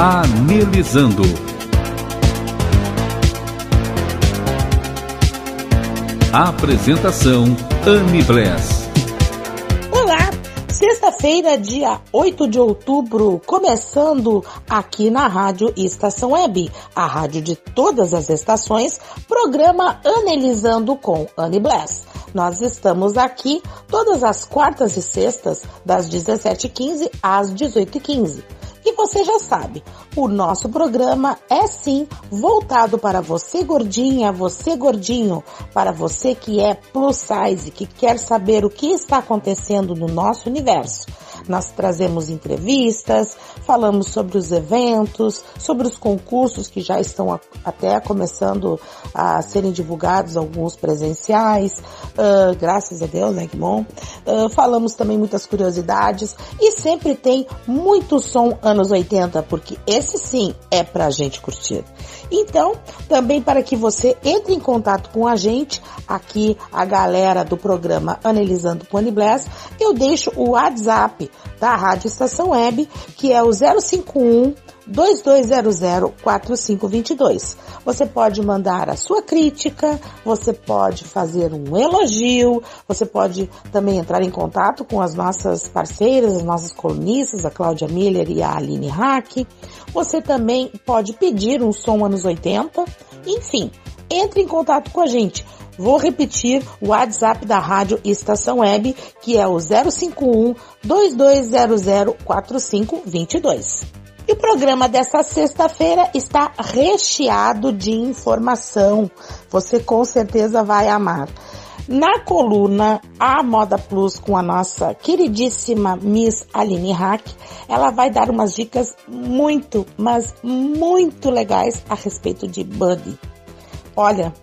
Anelizando. Apresentação Anne Bless. Olá, sexta-feira, dia 8 de outubro, começando aqui na Rádio Estação Web, a rádio de todas as estações, programa Anelizando com Anne Bless. Nós estamos aqui todas as quartas e sextas, das 17h15 às 18h15. E você já sabe, o nosso programa é sim voltado para você gordinha, você gordinho, para você que é plus size, que quer saber o que está acontecendo no nosso universo. Nós trazemos entrevistas, falamos sobre os eventos, sobre os concursos que já estão até começando a serem divulgados, alguns presenciais, uh, graças a Deus, né, bom. Uh, falamos também muitas curiosidades e sempre tem muito som anos 80, porque esse sim é pra gente curtir. Então, também para que você entre em contato com a gente, aqui a galera do programa Analisando Pony Bless, eu deixo o WhatsApp da Rádio Estação Web, que é o 051 2200-4522. Você pode mandar a sua crítica, você pode fazer um elogio, você pode também entrar em contato com as nossas parceiras, as nossas colunistas, a Cláudia Miller e a Aline Hack. Você também pode pedir um som anos 80. Enfim, entre em contato com a gente. Vou repetir o WhatsApp da Rádio Estação Web, que é o 051 2200 4522. E o programa desta sexta-feira está recheado de informação. Você com certeza vai amar. Na coluna A Moda Plus com a nossa queridíssima Miss Aline Hack, ela vai dar umas dicas muito, mas muito legais a respeito de Buddy. Olha,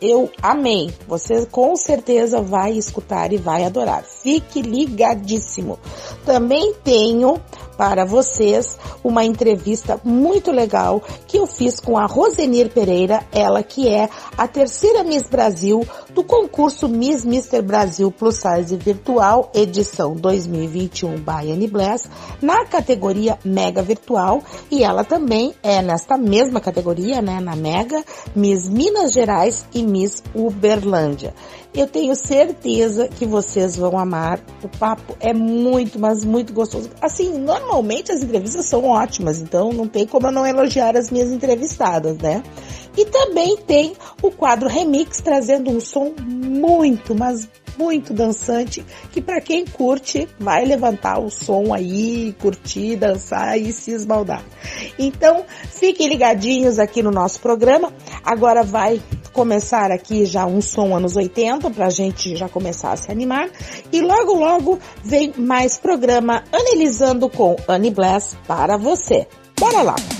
eu amei. Você com certeza vai escutar e vai adorar. Fique ligadíssimo. Também tenho para vocês uma entrevista muito legal que eu fiz com a Rosenir Pereira, ela que é a terceira Miss Brasil do concurso Miss Mister Brasil Plus Size Virtual edição 2021 by Annie Bless na categoria Mega Virtual e ela também é nesta mesma categoria, né, na Mega, Miss Minas Gerais e Miss Uberlândia. Eu tenho certeza que vocês vão amar. O papo é muito, mas muito gostoso. Assim, normalmente as entrevistas são ótimas, então não tem como eu não elogiar as minhas entrevistadas, né? E também tem o quadro Remix trazendo um som muito, mas muito dançante, que para quem curte vai levantar o som aí, curtir, dançar e se esbaldar. Então, fiquem ligadinhos aqui no nosso programa. Agora vai começar aqui já um som anos 80 pra gente já começar a se animar. E logo logo vem mais programa Analisando com Annie Bless para você. Bora lá!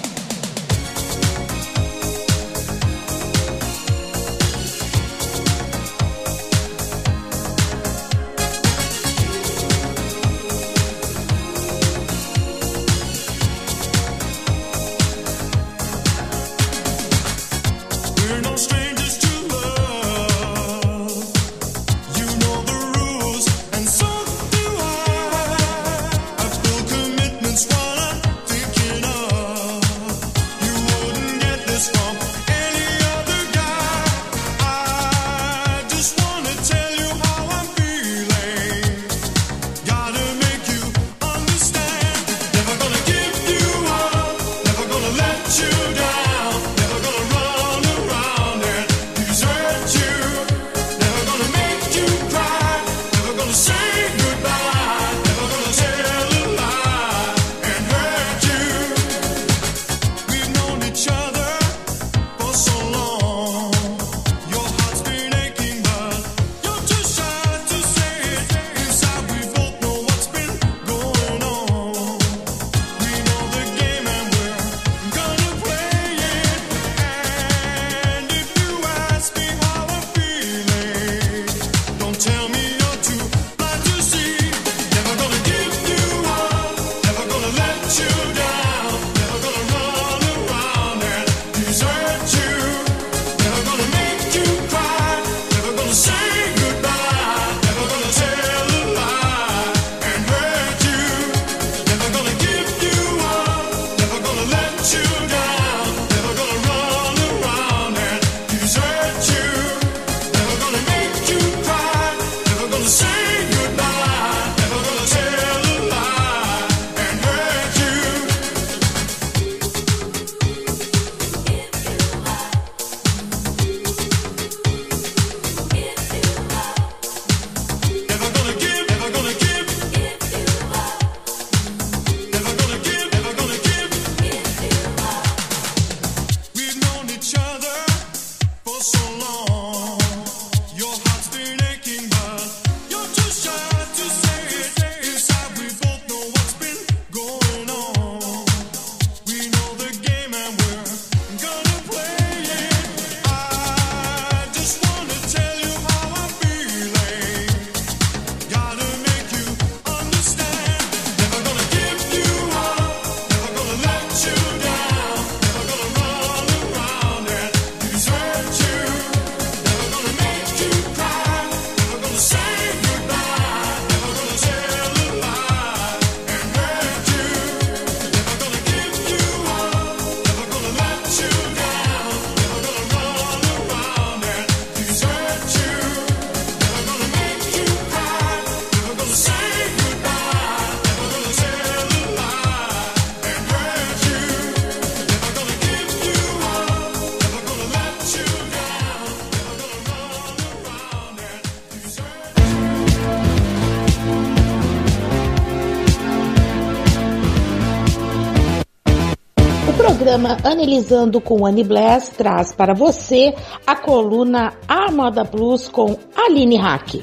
Programa Analisando com Annie Bless traz para você a coluna A Moda Plus com Aline Hack.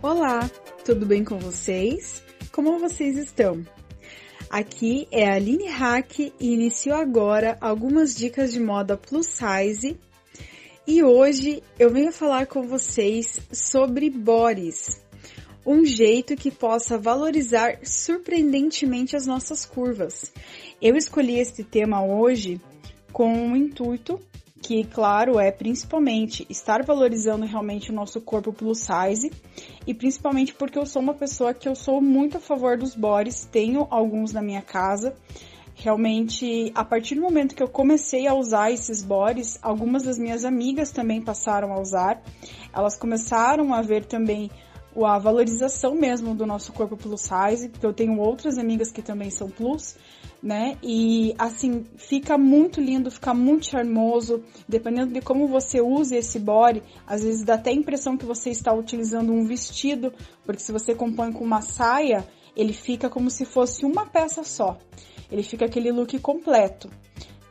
Olá, tudo bem com vocês? Como vocês estão? Aqui é a Aline Hack e inicio agora algumas dicas de moda plus size. E hoje eu venho falar com vocês sobre bodies, um jeito que possa valorizar surpreendentemente as nossas curvas. Eu escolhi este tema hoje com um intuito que, claro, é principalmente estar valorizando realmente o nosso corpo plus size e principalmente porque eu sou uma pessoa que eu sou muito a favor dos bodies, tenho alguns na minha casa. Realmente, a partir do momento que eu comecei a usar esses bodies, algumas das minhas amigas também passaram a usar. Elas começaram a ver também a valorização mesmo do nosso corpo plus size, porque eu tenho outras amigas que também são plus, né? E assim, fica muito lindo, fica muito charmoso, dependendo de como você usa esse body, às vezes dá até a impressão que você está utilizando um vestido, porque se você compõe com uma saia, ele fica como se fosse uma peça só. Ele fica aquele look completo,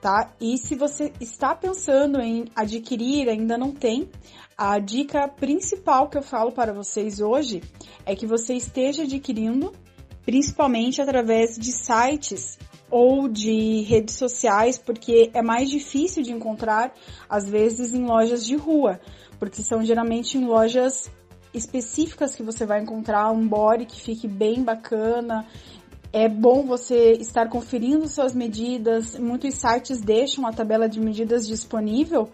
tá? E se você está pensando em adquirir, ainda não tem, a dica principal que eu falo para vocês hoje é que você esteja adquirindo, principalmente através de sites ou de redes sociais, porque é mais difícil de encontrar, às vezes, em lojas de rua, porque são geralmente em lojas específicas que você vai encontrar um body que fique bem bacana. É bom você estar conferindo suas medidas. Muitos sites deixam a tabela de medidas disponível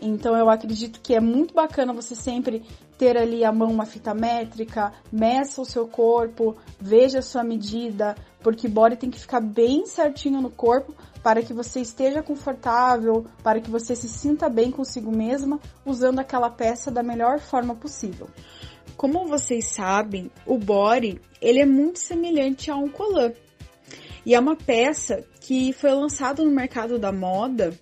então eu acredito que é muito bacana você sempre ter ali à mão uma fita métrica, meça o seu corpo, veja a sua medida, porque body tem que ficar bem certinho no corpo para que você esteja confortável, para que você se sinta bem consigo mesma, usando aquela peça da melhor forma possível. Como vocês sabem, o body ele é muito semelhante a um colã. E é uma peça que foi lançada no mercado da moda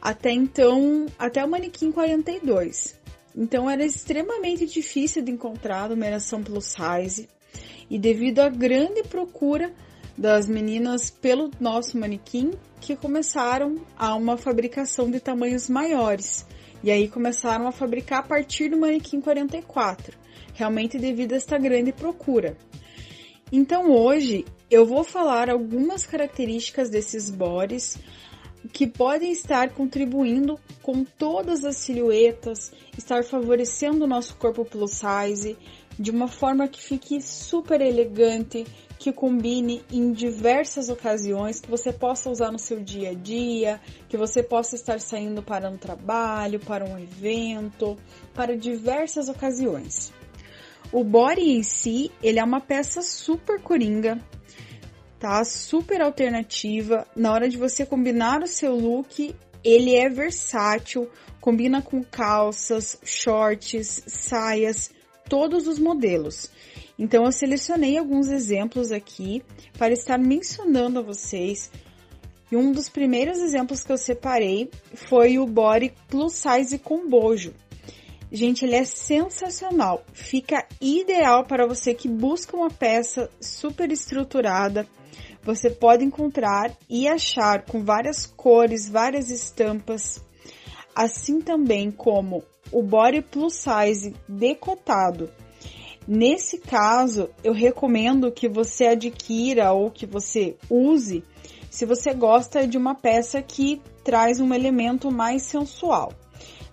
até então, até o manequim 42. Então era extremamente difícil de encontrar numeração plus size e devido à grande procura das meninas pelo nosso manequim, que começaram a uma fabricação de tamanhos maiores. E aí começaram a fabricar a partir do manequim 44, realmente devido a esta grande procura. Então hoje eu vou falar algumas características desses bodies, que podem estar contribuindo com todas as silhuetas, estar favorecendo o nosso corpo plus size de uma forma que fique super elegante, que combine em diversas ocasiões, que você possa usar no seu dia a dia, que você possa estar saindo para um trabalho, para um evento, para diversas ocasiões. O body em si, ele é uma peça super coringa, tá? Super alternativa. Na hora de você combinar o seu look, ele é versátil, combina com calças, shorts, saias, todos os modelos. Então eu selecionei alguns exemplos aqui para estar mencionando a vocês. E um dos primeiros exemplos que eu separei foi o body plus size com bojo. Gente, ele é sensacional. Fica ideal para você que busca uma peça super estruturada, você pode encontrar e achar com várias cores, várias estampas, assim também como o body plus size decotado. Nesse caso, eu recomendo que você adquira ou que você use se você gosta de uma peça que traz um elemento mais sensual.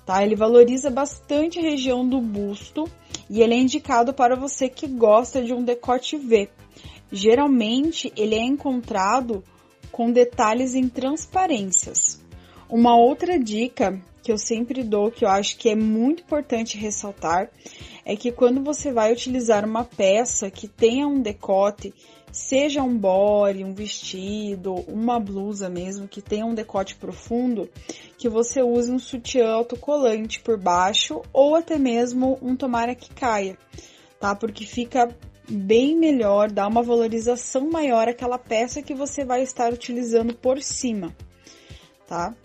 Tá? Ele valoriza bastante a região do busto e ele é indicado para você que gosta de um decote V geralmente ele é encontrado com detalhes em transparências. Uma outra dica que eu sempre dou, que eu acho que é muito importante ressaltar, é que quando você vai utilizar uma peça que tenha um decote, seja um body, um vestido, uma blusa mesmo, que tenha um decote profundo, que você use um sutiã autocolante por baixo ou até mesmo um tomara que caia, tá? Porque fica bem melhor, dá uma valorização maior àquela peça que você vai estar utilizando por cima, tá?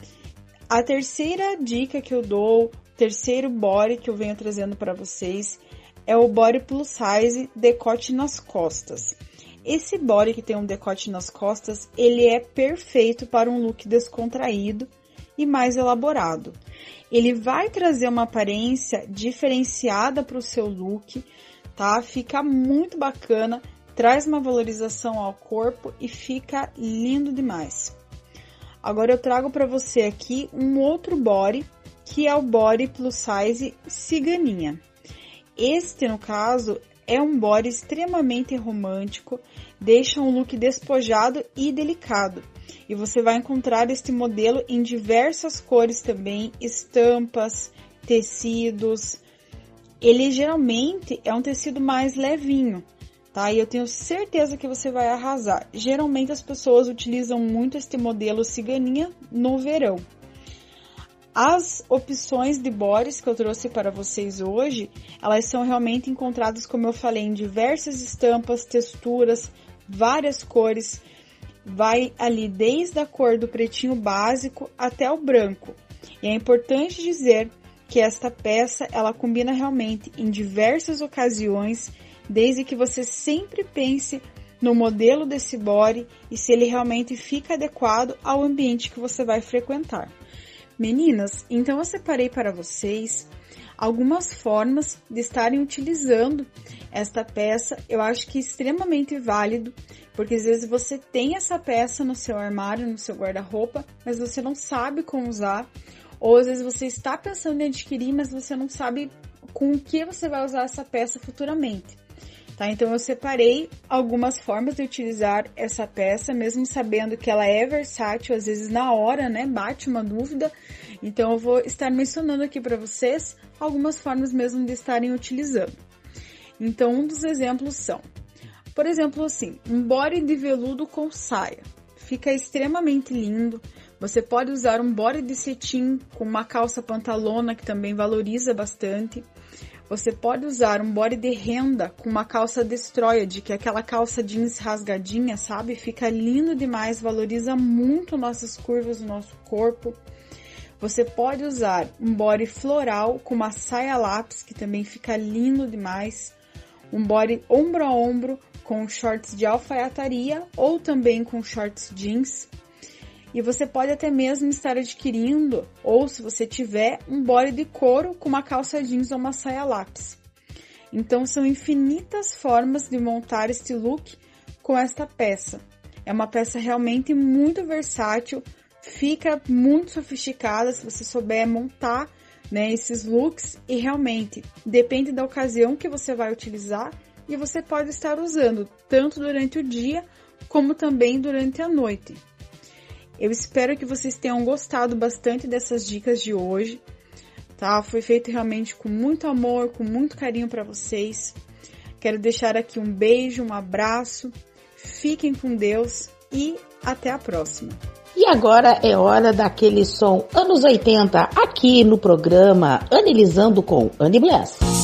A terceira dica que eu dou, terceiro body que eu venho trazendo para vocês, é o body plus size decote nas costas. Esse body que tem um decote nas costas, ele é perfeito para um look descontraído e mais elaborado. Ele vai trazer uma aparência diferenciada para o seu look, tá? Fica muito bacana, traz uma valorização ao corpo e fica lindo demais. Agora eu trago para você aqui um outro body, que é o body plus size ciganinha. Este, no caso, é um body extremamente romântico, deixa um look despojado e delicado. E você vai encontrar este modelo em diversas cores também, estampas, tecidos. Ele geralmente é um tecido mais levinho, tá? E eu tenho certeza que você vai arrasar. Geralmente as pessoas utilizam muito este modelo ciganinha no verão. As opções de bores que eu trouxe para vocês hoje, elas são realmente encontradas, como eu falei, em diversas estampas, texturas, várias cores. Vai ali desde a cor do pretinho básico até o branco. E é importante dizer que esta peça ela combina realmente em diversas ocasiões desde que você sempre pense no modelo desse body e se ele realmente fica adequado ao ambiente que você vai frequentar. Meninas, então eu separei para vocês algumas formas de estarem utilizando esta peça. Eu acho que é extremamente válido, porque às vezes você tem essa peça no seu armário, no seu guarda-roupa, mas você não sabe como usar, ou às vezes você está pensando em adquirir, mas você não sabe com o que você vai usar essa peça futuramente. Tá? Então eu separei algumas formas de utilizar essa peça, mesmo sabendo que ela é versátil, às vezes na hora, né, bate uma dúvida. Então eu vou estar mencionando aqui para vocês algumas formas mesmo de estarem utilizando. Então um dos exemplos são, por exemplo, assim, um body de veludo com saia. Fica extremamente lindo. Você pode usar um body de cetim com uma calça pantalona que também valoriza bastante. Você pode usar um body de renda com uma calça destroyed, que é aquela calça jeans rasgadinha, sabe? Fica lindo demais, valoriza muito nossas curvas do nosso corpo. Você pode usar um body floral com uma saia lápis, que também fica lindo demais. Um body ombro a ombro com shorts de alfaiataria ou também com shorts jeans. E você pode até mesmo estar adquirindo, ou se você tiver, um body de couro com uma calça jeans ou uma saia lápis. Então são infinitas formas de montar este look com esta peça. É uma peça realmente muito versátil, fica muito sofisticada se você souber montar né, esses looks e realmente depende da ocasião que você vai utilizar e você pode estar usando tanto durante o dia como também durante a noite. Eu espero que vocês tenham gostado bastante dessas dicas de hoje, tá? Foi feito realmente com muito amor, com muito carinho para vocês. Quero deixar aqui um beijo, um abraço. Fiquem com Deus e até a próxima. E agora é hora daquele som anos 80 aqui no programa Analisando com Annie Bless.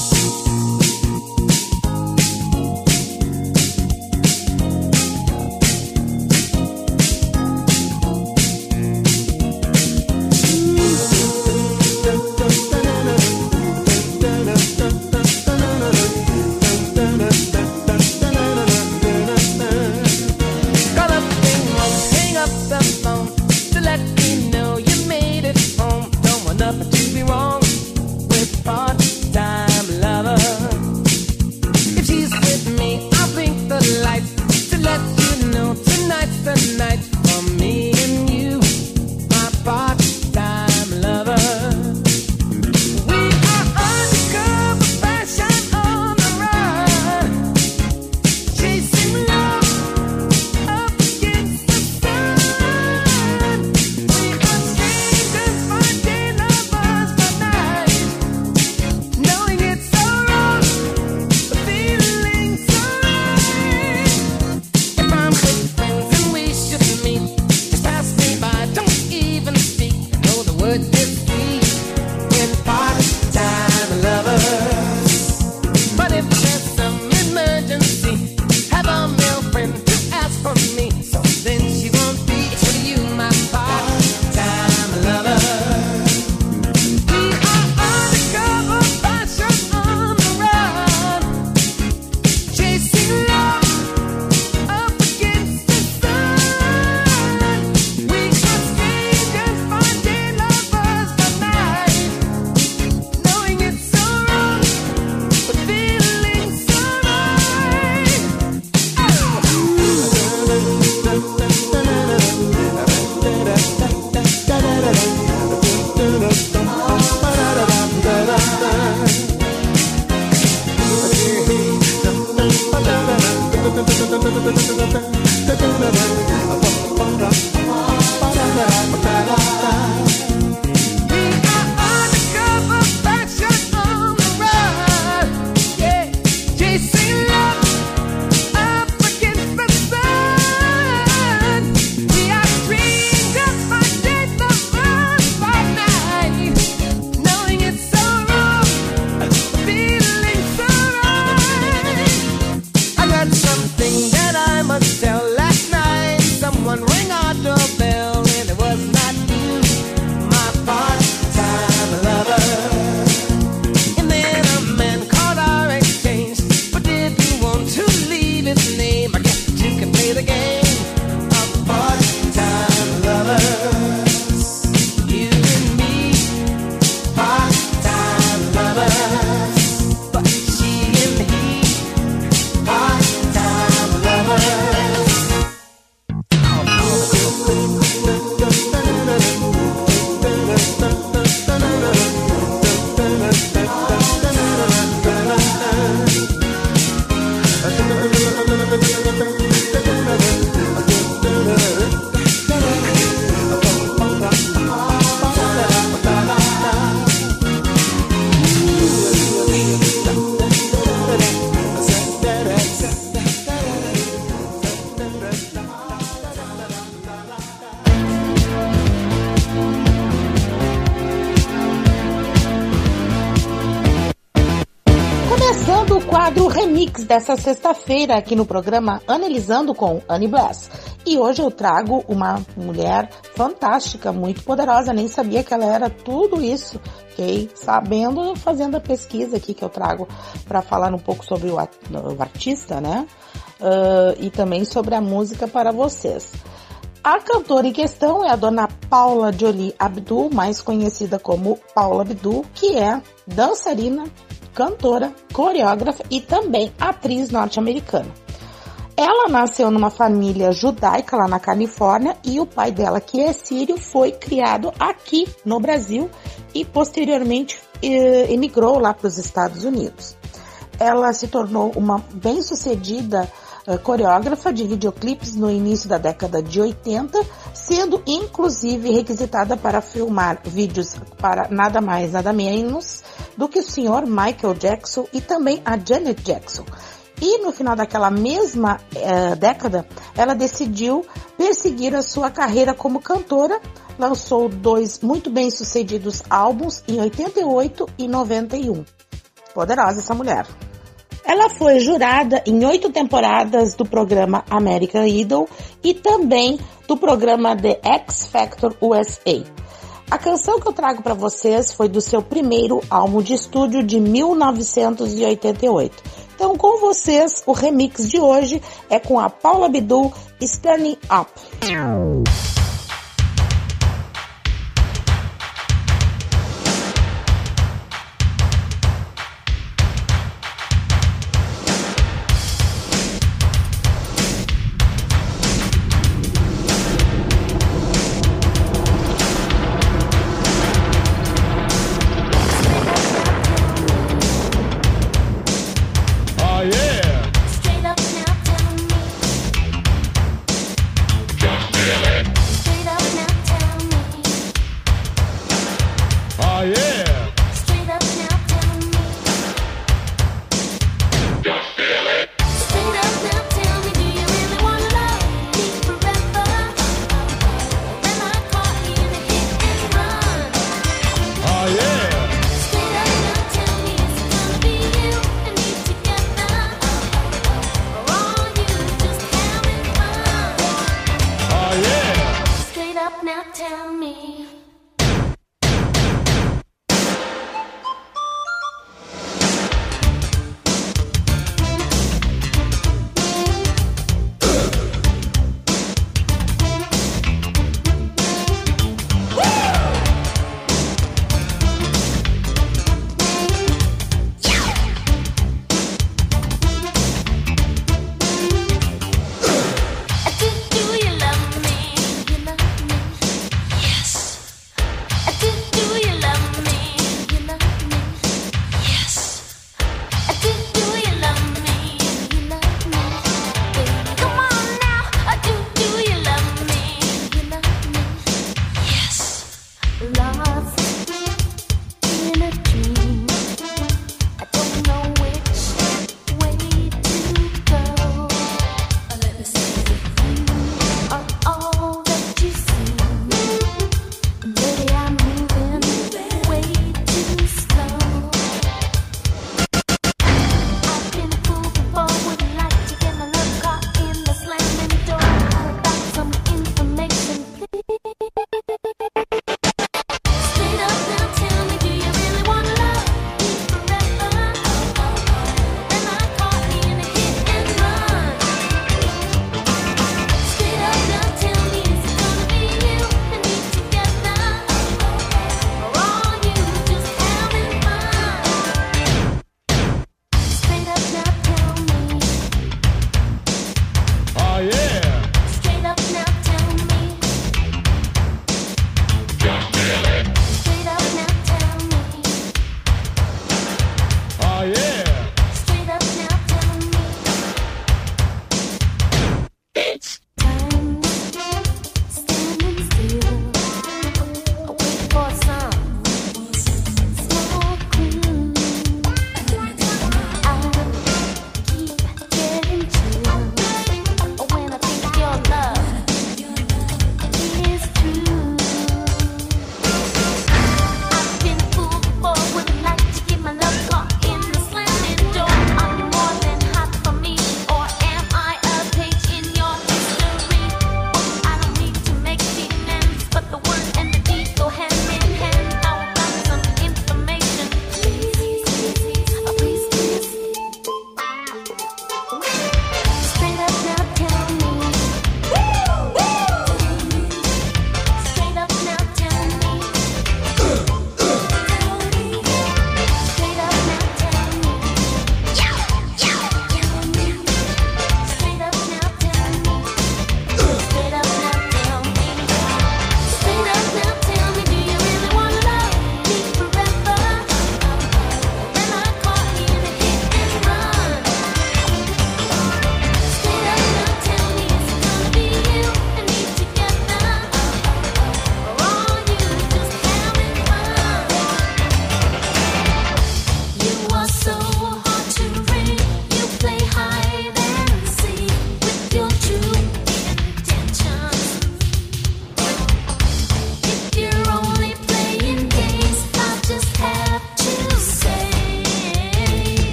Dessa sexta-feira aqui no programa Analisando com Annie Bless. E hoje eu trago uma mulher fantástica, muito poderosa, nem sabia que ela era tudo isso. Fiquei sabendo fazendo a pesquisa aqui que eu trago para falar um pouco sobre o, artista, né? Uh, e também sobre a música para vocês. A cantora em questão é a dona Paula Jolie Abdul, mais conhecida como Paula Abdul, que é dançarina, cantora, coreógrafa e também atriz norte-americana. Ela nasceu numa família judaica lá na Califórnia e o pai dela, que é sírio, foi criado aqui no Brasil e posteriormente eh, emigrou lá para os Estados Unidos. Ela se tornou uma bem-sucedida coreógrafa de videoclipes no início da década de 80, sendo inclusive requisitada para filmar vídeos para nada mais, nada menos do que o senhor Michael Jackson e também a Janet Jackson. E no final daquela mesma eh, década, ela decidiu perseguir a sua carreira como cantora, lançou dois muito bem sucedidos álbuns em 88 e 91. Poderosa essa mulher. Ela foi jurada em oito temporadas do programa American Idol e também do programa The X Factor USA. A canção que eu trago para vocês foi do seu primeiro álbum de estúdio de 1988. Então, com vocês, o remix de hoje é com a Paula Abdul Standing Up.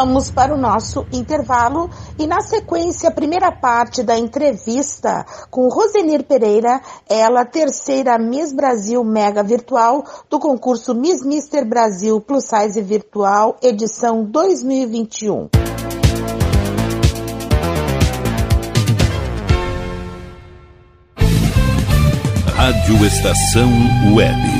Vamos para o nosso intervalo e na sequência a primeira parte da entrevista com Rosenir Pereira, ela terceira Miss Brasil Mega Virtual do concurso Miss Mister Brasil Plus Size Virtual edição 2021. Rádio Estação Web.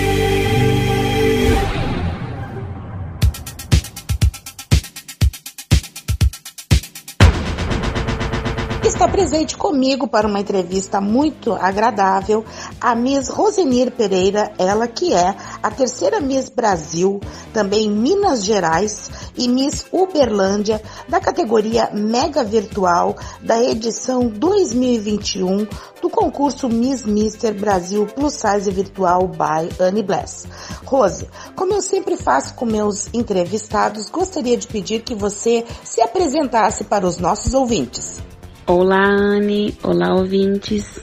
Está presente comigo para uma entrevista muito agradável a Miss Rosenir Pereira, ela que é a terceira Miss Brasil, também Minas Gerais e Miss Uberlândia da categoria Mega Virtual da edição 2021 do concurso Miss Mister Brasil Plus Size Virtual by Annie Bless. Rose, como eu sempre faço com meus entrevistados, gostaria de pedir que você se apresentasse para os nossos ouvintes. Olá, Anne. Olá, ouvintes.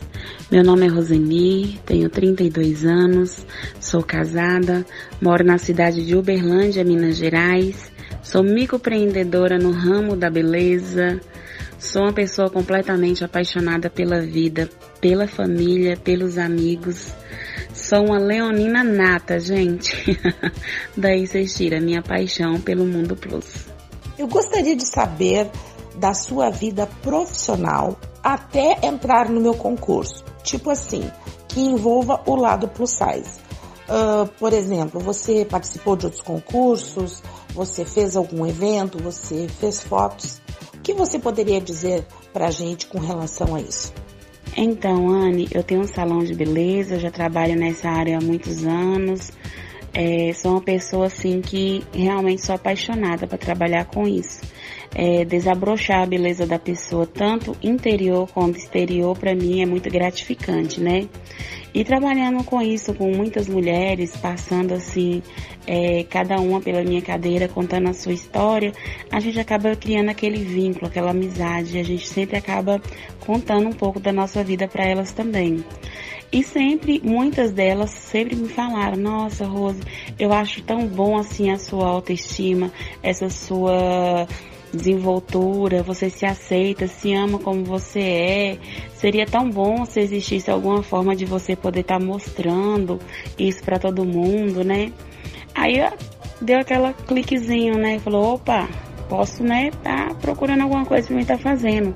Meu nome é Roseni, tenho 32 anos, sou casada, moro na cidade de Uberlândia, Minas Gerais. Sou microempreendedora no ramo da beleza. Sou uma pessoa completamente apaixonada pela vida, pela família, pelos amigos. Sou uma leonina nata, gente. Daí vocês tiram minha paixão pelo Mundo Plus. Eu gostaria de saber da sua vida profissional até entrar no meu concurso. Tipo assim, que envolva o lado plus size. Uh, por exemplo, você participou de outros concursos, você fez algum evento, você fez fotos. O que você poderia dizer para a gente com relação a isso? Então, Anne, eu tenho um salão de beleza, já trabalho nessa área há muitos anos. É, sou uma pessoa assim que realmente sou apaixonada para trabalhar com isso é, desabrochar a beleza da pessoa, tanto interior quanto exterior, para mim é muito gratificante, né? E trabalhando com isso, com muitas mulheres, passando assim, é, cada uma pela minha cadeira, contando a sua história, a gente acaba criando aquele vínculo, aquela amizade, a gente sempre acaba contando um pouco da nossa vida para elas também. E sempre, muitas delas sempre me falaram, nossa Rose, eu acho tão bom assim a sua autoestima, essa sua desenvoltura, você se aceita, se ama como você é. Seria tão bom se existisse alguma forma de você poder estar tá mostrando isso para todo mundo, né? Aí deu aquela cliquezinho, né? Falou, opa, posso, né, tá procurando alguma coisa pra mim tá fazendo.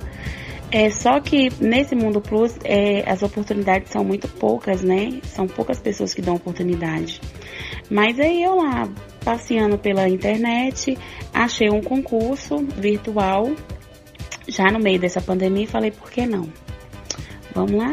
É só que nesse mundo plus é, as oportunidades são muito poucas, né? São poucas pessoas que dão oportunidade. Mas aí eu lá passeando pela internet, achei um concurso virtual já no meio dessa pandemia e falei, por que não? Vamos lá?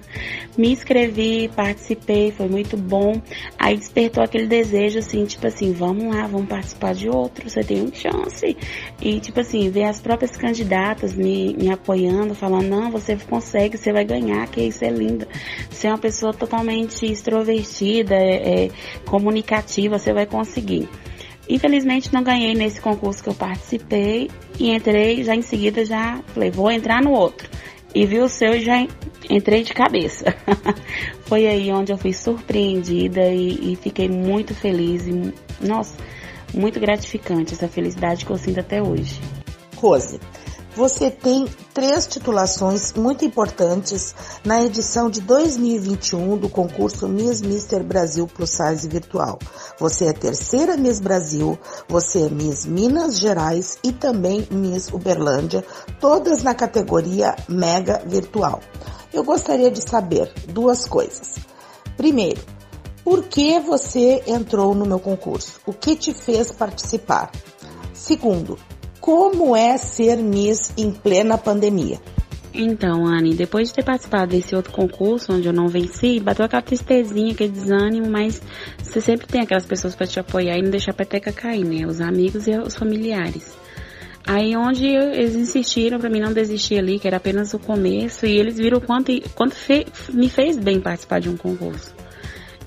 Me inscrevi, participei, foi muito bom. Aí despertou aquele desejo assim, tipo assim, vamos lá, vamos participar de outro, você tem uma chance. E tipo assim, ver as próprias candidatas me, me apoiando, falando, não, você consegue, você vai ganhar, que isso é lindo. Você é uma pessoa totalmente extrovertida, é, é, comunicativa, você vai conseguir. Infelizmente não ganhei nesse concurso que eu participei e entrei já em seguida já falei, vou entrar no outro e vi o seu e já entrei de cabeça. Foi aí onde eu fui surpreendida e, e, fiquei muito feliz e, nossa, muito gratificante essa felicidade que eu sinto até hoje. Rose, você tem três titulações muito importantes na edição de 2021 do concurso Miss Mister Brasil Plus Size Virtual. Você é terceira Miss Brasil, você é Miss Minas Gerais e também Miss Uberlândia, todas na categoria Mega Virtual. Eu gostaria de saber duas coisas. Primeiro, por que você entrou no meu concurso? O que te fez participar? Segundo, como é ser Miss em plena pandemia? Então, Anne, depois de ter participado desse outro concurso onde eu não venci, bateu aquela tristezinha, aquele desânimo, mas você sempre tem aquelas pessoas para te apoiar e não deixar a peteca cair, né? Os amigos e os familiares. Aí onde eles insistiram para mim não desistir ali, que era apenas o começo, e eles viram quanto, quanto fe, me fez bem participar de um concurso.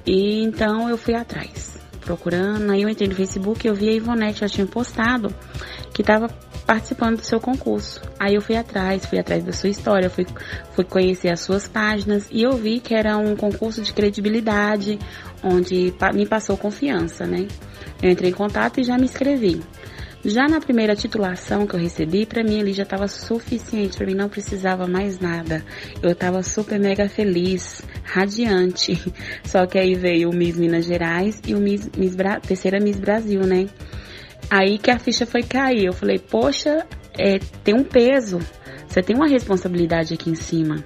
E então eu fui atrás, procurando, aí eu entrei no Facebook e eu vi a Ivonete, ela tinha postado que estava participando do seu concurso. Aí eu fui atrás, fui atrás da sua história, fui, fui conhecer as suas páginas e eu vi que era um concurso de credibilidade, onde me passou confiança, né? Eu entrei em contato e já me inscrevi. Já na primeira titulação que eu recebi, para mim ali já estava suficiente, para mim não precisava mais nada. Eu estava super mega feliz, radiante. Só que aí veio o Miss Minas Gerais e o Miss, Miss Bra terceira Miss Brasil, né? Aí que a ficha foi cair. Eu falei, poxa, é, tem um peso. Você tem uma responsabilidade aqui em cima.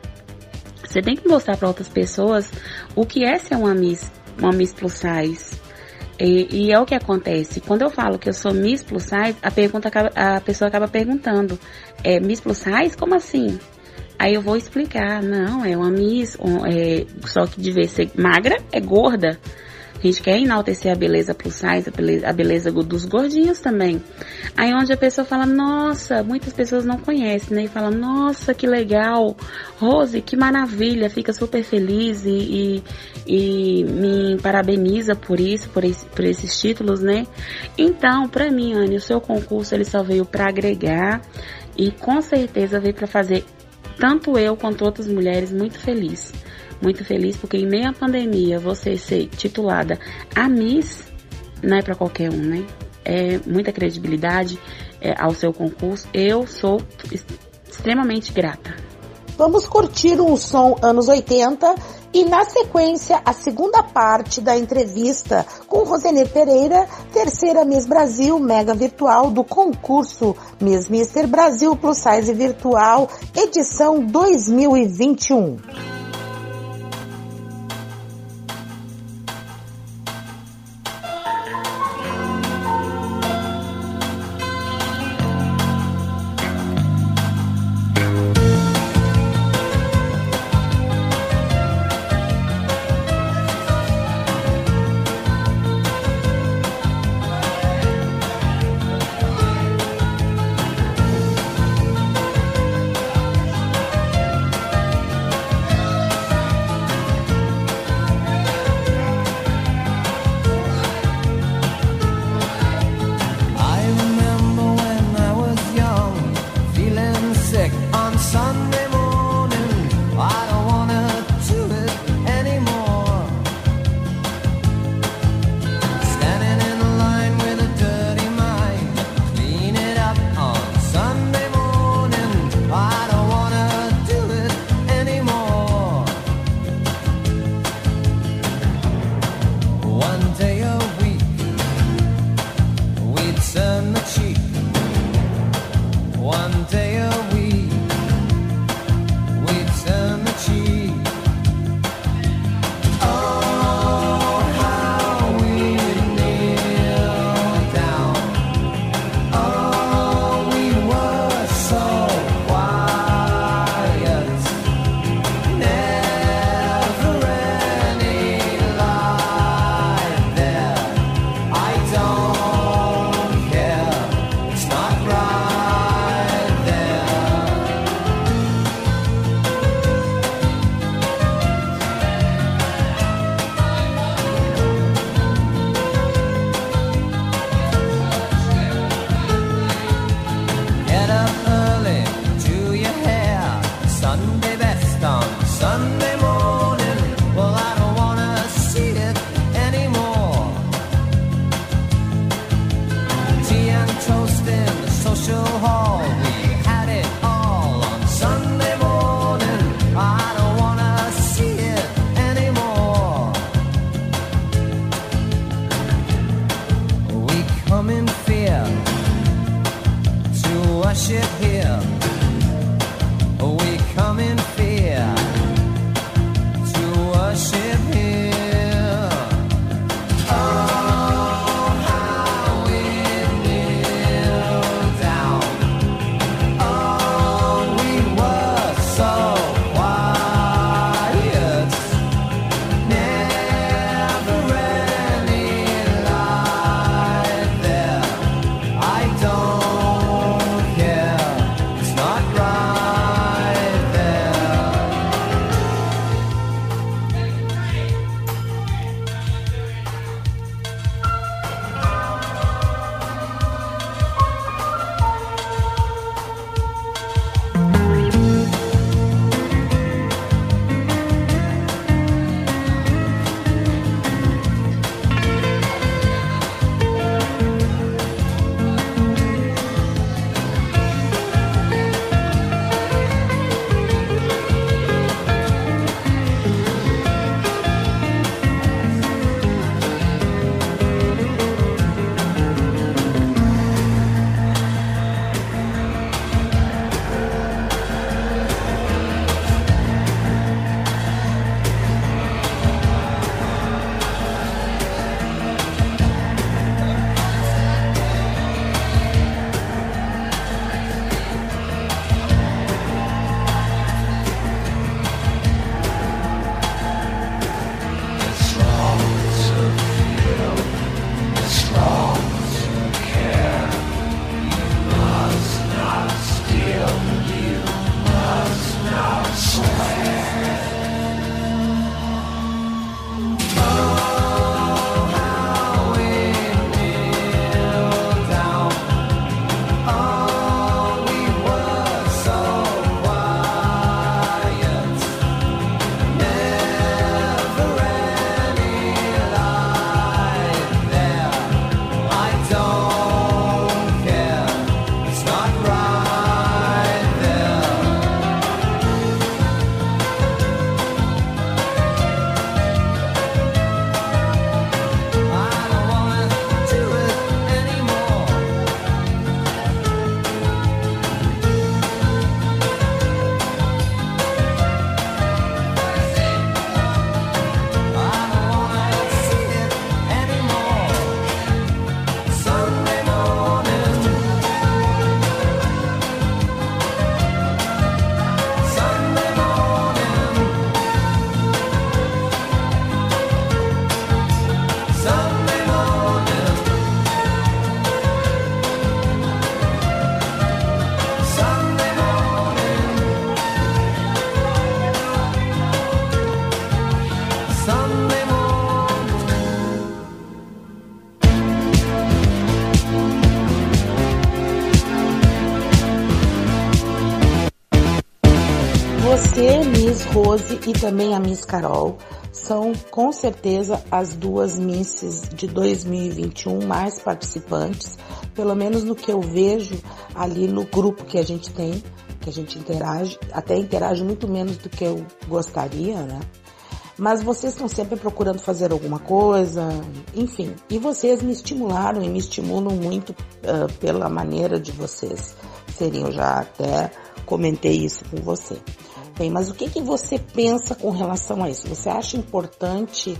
Você tem que mostrar para outras pessoas o que é ser uma Miss, uma Miss Plus Size. E, e, é o que acontece. Quando eu falo que eu sou Miss Plus Size, a, pergunta acaba, a pessoa acaba perguntando: é, Miss Plus Size? Como assim? Aí eu vou explicar: não, é uma Miss, é, só que de vez ser magra, é gorda. A gente quer enaltecer a beleza plus size, a beleza, a beleza dos gordinhos também. Aí onde a pessoa fala, nossa, muitas pessoas não conhecem, né? E fala, nossa, que legal, Rose, que maravilha, fica super feliz e, e, e me parabeniza por isso, por, esse, por esses títulos, né? Então, para mim, Anne, o seu concurso ele só veio para agregar e com certeza veio para fazer tanto eu quanto outras mulheres muito felizes muito feliz porque em meio à pandemia você ser titulada a Miss não é para qualquer um, né? É muita credibilidade é, ao seu concurso. Eu sou extremamente grata. Vamos curtir um som anos 80 e na sequência a segunda parte da entrevista com Rosenir Pereira, terceira Miss Brasil Mega Virtual do concurso Miss Mister Brasil Plus Size Virtual edição 2021. Você, Miss Rose e também a Miss Carol são com certeza as duas Misses de 2021 mais participantes, pelo menos no que eu vejo ali no grupo que a gente tem, que a gente interage, até interage muito menos do que eu gostaria, né? Mas vocês estão sempre procurando fazer alguma coisa, enfim. E vocês me estimularam e me estimulam muito ah, pela maneira de vocês serem. Eu já até comentei isso com você. Bem, mas o que, que você pensa com relação a isso? Você acha importante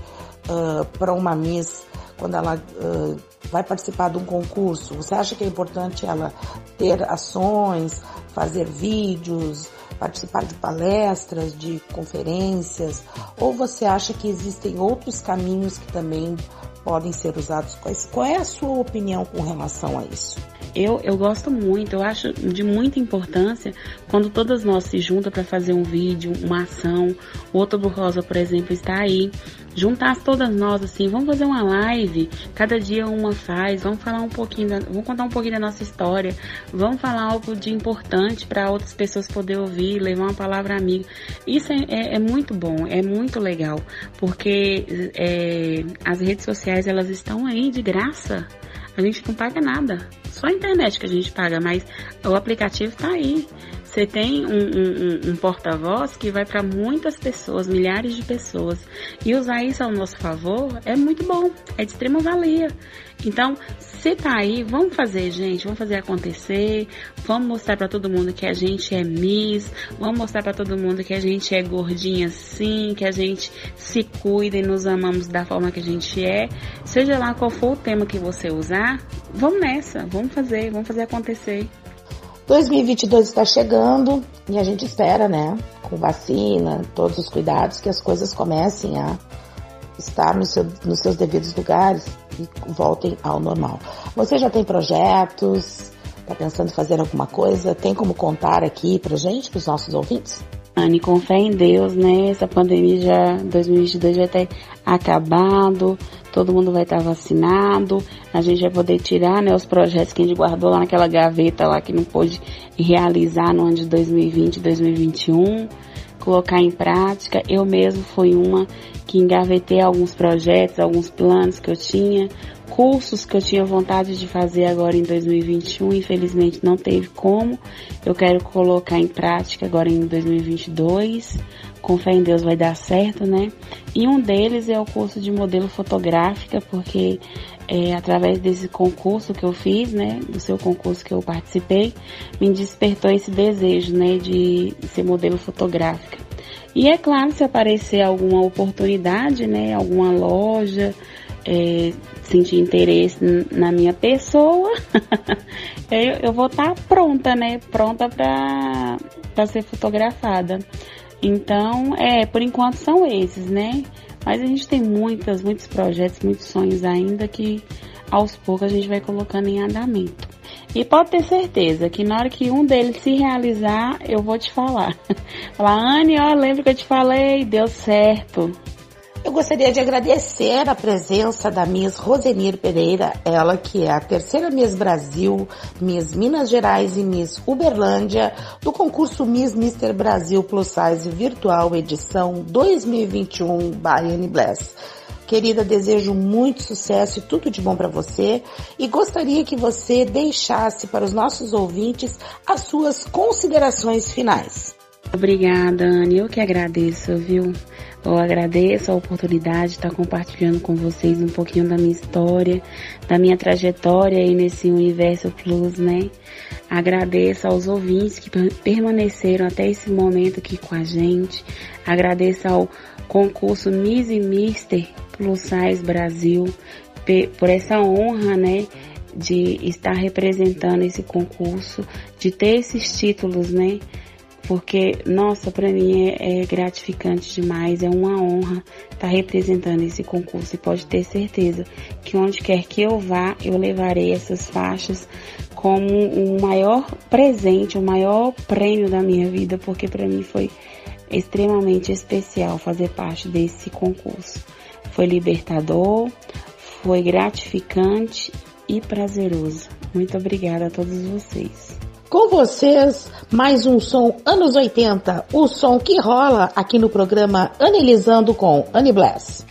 para uma Miss quando ela ah, vai participar de um concurso? Você acha que é importante ela ter ações, fazer vídeos, participar de palestras, de conferências? Ou você acha que existem outros caminhos que também podem ser usados? Qual é a sua opinião com relação a isso? Eu, eu gosto muito, eu acho de muita importância quando todas nós se juntam para fazer um vídeo, uma ação. O Outubro Rosa, por exemplo, está aí. Juntar todas nós assim, vamos fazer uma live, cada dia uma faz, vamos falar um pouquinho, da- vamos contar um pouquinho da nossa história, vamos falar algo de importante para outras pessoas poderem ouvir, levar uma palavra amiga. Isso é, é- é muito bom, é muito legal, porque é, as redes sociais elas estão aí de graça. A gente não paga nada. Só a internet que a gente paga, mas o aplicativo tá aí. Você tem um, um, um porta-voz que vai para muitas pessoas, milhares de pessoas. E usar isso ao nosso favor é muito bom, é de extrema valia. Então, se tá aí, vamos fazer, gente, vamos fazer acontecer, vamos mostrar para todo mundo que a gente é Miss, vamos mostrar para todo mundo que a gente é gordinha sim, que a gente se cuida e nos amamos da forma que a gente é. Seja lá qual for o tema que você usar, vamos nessa, vamos fazer, vamos fazer acontecer. 2022 está chegando e a gente espera, né, com vacina, todos os cuidados, que as coisas comecem a estar no seu, nos seus devidos lugares e voltem ao normal. Você já tem projetos? Está pensando em fazer alguma coisa? Tem como contar aqui pra gente, para os nossos ouvintes? Anne, com fé em Deus, né? Essa pandemia já 2022 vai ter acabado, todo mundo vai estar vacinado, a gente vai poder tirar, né, os projetos que a gente guardou lá naquela gaveta lá que não pôde realizar no ano de 2020, 2021, colocar em prática. Eu mesmo fui uma que engavetei alguns projetos, alguns planos que eu tinha, cursos que eu tinha vontade de fazer agora em 2021, infelizmente não teve como. Eu quero colocar em prática agora em 2022. Com fé em Deus vai dar certo, né? E um deles é o curso de modelo fotográfica, porque é, através desse concurso que eu fiz, né, do seu concurso que eu participei, me despertou esse desejo, né, de ser modelo fotográfica. E é claro, se aparecer alguma oportunidade, né, alguma loja, é, sentir interesse na minha pessoa, eu, eu, vou estar tá pronta, né, pronta para ser fotografada. Então, é, por enquanto são esses, né? Mas a gente tem muitas, muitos projetos, muitos sonhos ainda que aos poucos a gente vai colocando em andamento. E pode ter certeza que na hora que um deles se realizar, eu vou te falar. Falar, Anne, ó, lembra que eu te falei, deu certo. Eu gostaria de agradecer a presença da Miss Rosenir Pereira, ela que é a terceira Miss Brasil, Miss Minas Gerais e Miss Uberlândia do concurso Miss Mister Brasil Plus Size Virtual edição 2021 by Bless. Querida, desejo muito sucesso e tudo de bom para você e gostaria que você deixasse para os nossos ouvintes as suas considerações finais. Obrigada, Anne. Eu que agradeço, viu? Eu agradeço a oportunidade de estar compartilhando com vocês um pouquinho da minha história, da minha trajetória aí nesse universo plus, né? Agradeço aos ouvintes que permaneceram até esse momento aqui com a gente. Agradeço ao concurso Miss e Mister Plus Size Brasil por essa honra, né? De estar representando esse concurso, de ter esses títulos, né? Porque, nossa, para mim é, é, gratificante demais, é uma honra estar tá representando esse concurso e pode ter certeza que onde quer que eu vá, eu levarei essas faixas como o maior presente, o maior prêmio da minha vida, porque para mim foi extremamente especial fazer parte desse concurso. Foi libertador, foi gratificante e prazeroso. Muito obrigada a todos vocês. Com vocês, mais um som anos 80, o som que rola aqui no programa Analisando com Annie Bless.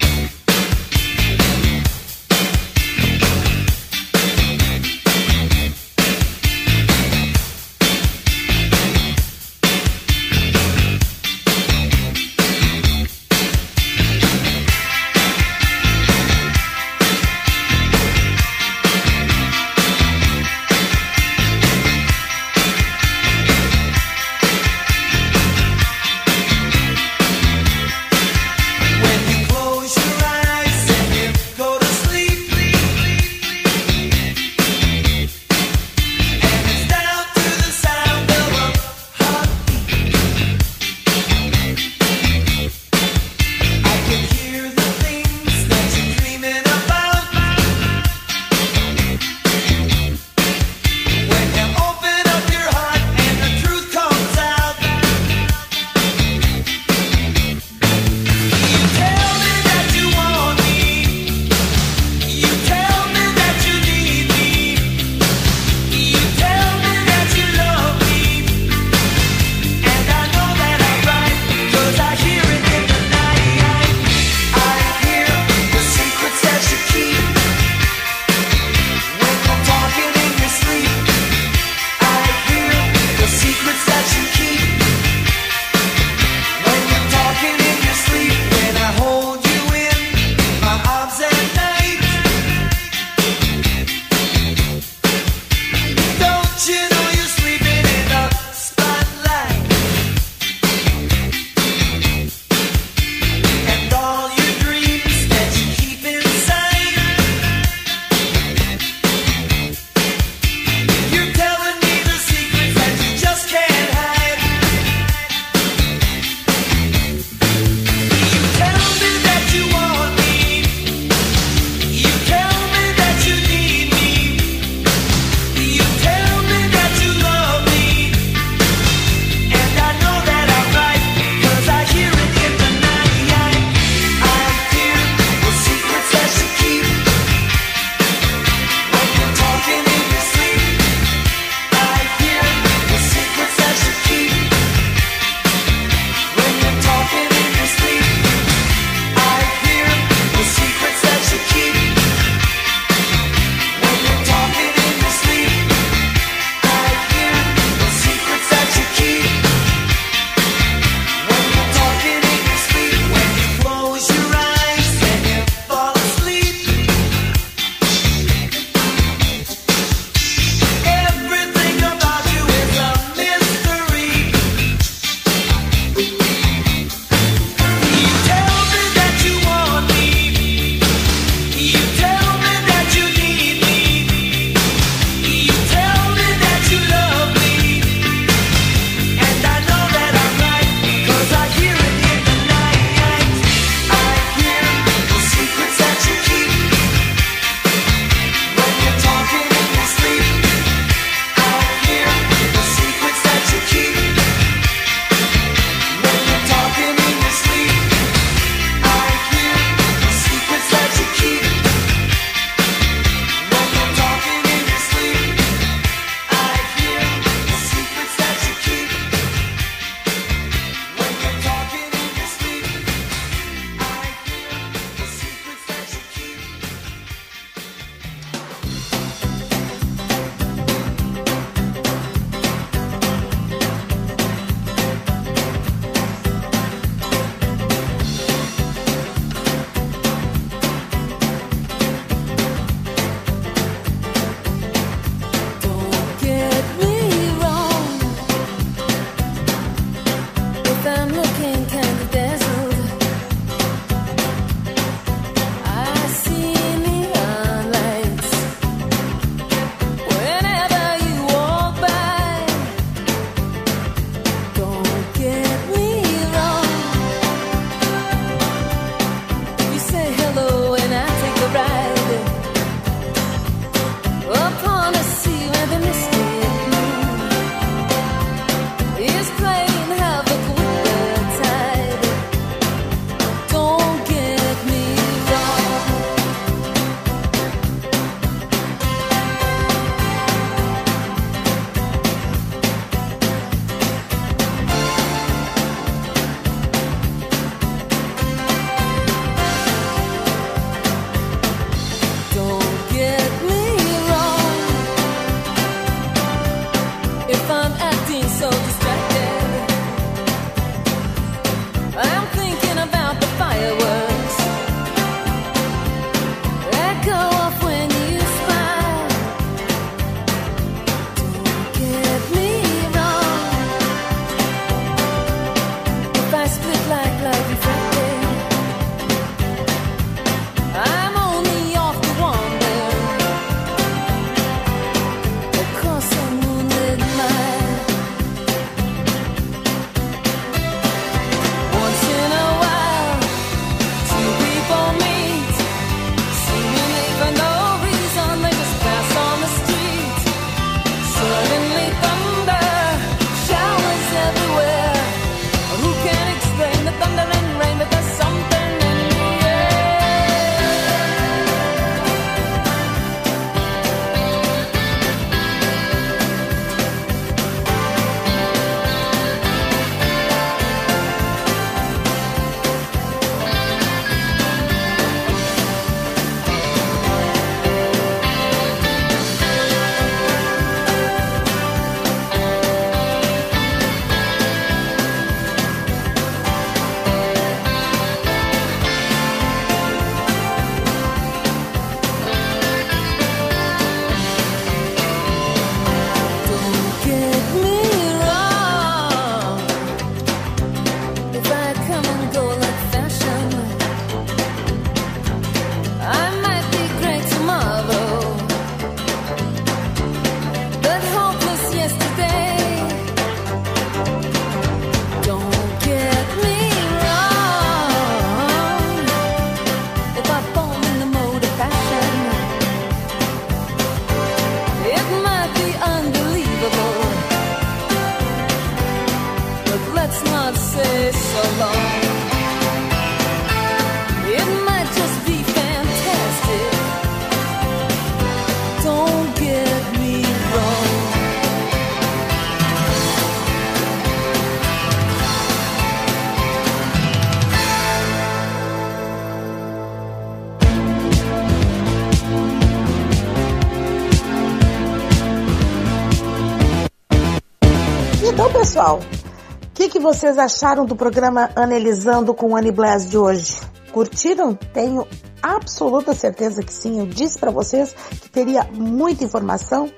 Pessoal? O que, que vocês acharam do programa Analisando com o Annie Blast de hoje? Curtiram? Tenho absoluta certeza que sim. Eu disse para vocês que teria muita informação.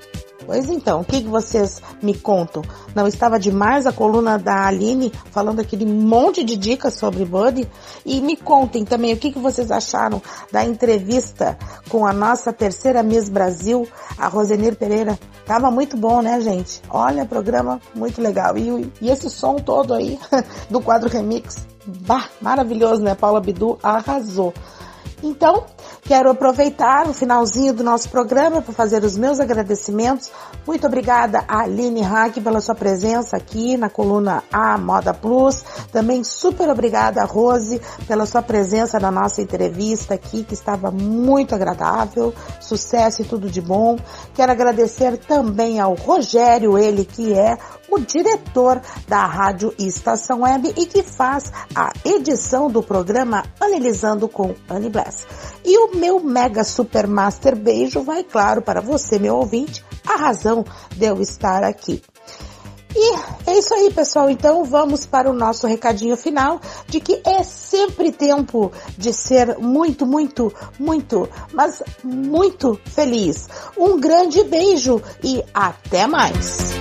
Pois então, o que, que vocês me contam? Não estava demais a coluna da Aline falando aquele monte de dicas sobre Buddy? E me contem também o que, que vocês acharam da entrevista com a nossa terceira Miss Brasil, a Rosenir Pereira. Tava muito bom, né, gente? Olha, programa muito legal. E, e esse som todo aí do quadro Remix, bah, maravilhoso, né? Paula Bidu arrasou. Então, quero aproveitar o finalzinho do nosso programa para fazer os meus agradecimentos. Muito obrigada a Aline Hack pela sua presença aqui na coluna A Moda Plus. Também super obrigada a Rose pela sua presença na nossa entrevista aqui, que estava muito agradável. Sucesso e tudo de bom. Quero agradecer também ao Rogério, ele que é o diretor da Rádio Estação Web e que faz a edição do programa Analisando com Annie Bless. E o meu mega super master beijo vai, claro, para você, meu ouvinte, a razão de eu estar aqui. E é isso aí, pessoal. Então vamos para o nosso recadinho final de que é sempre tempo de ser muito, muito, muito, mas muito feliz. Um grande beijo e até mais.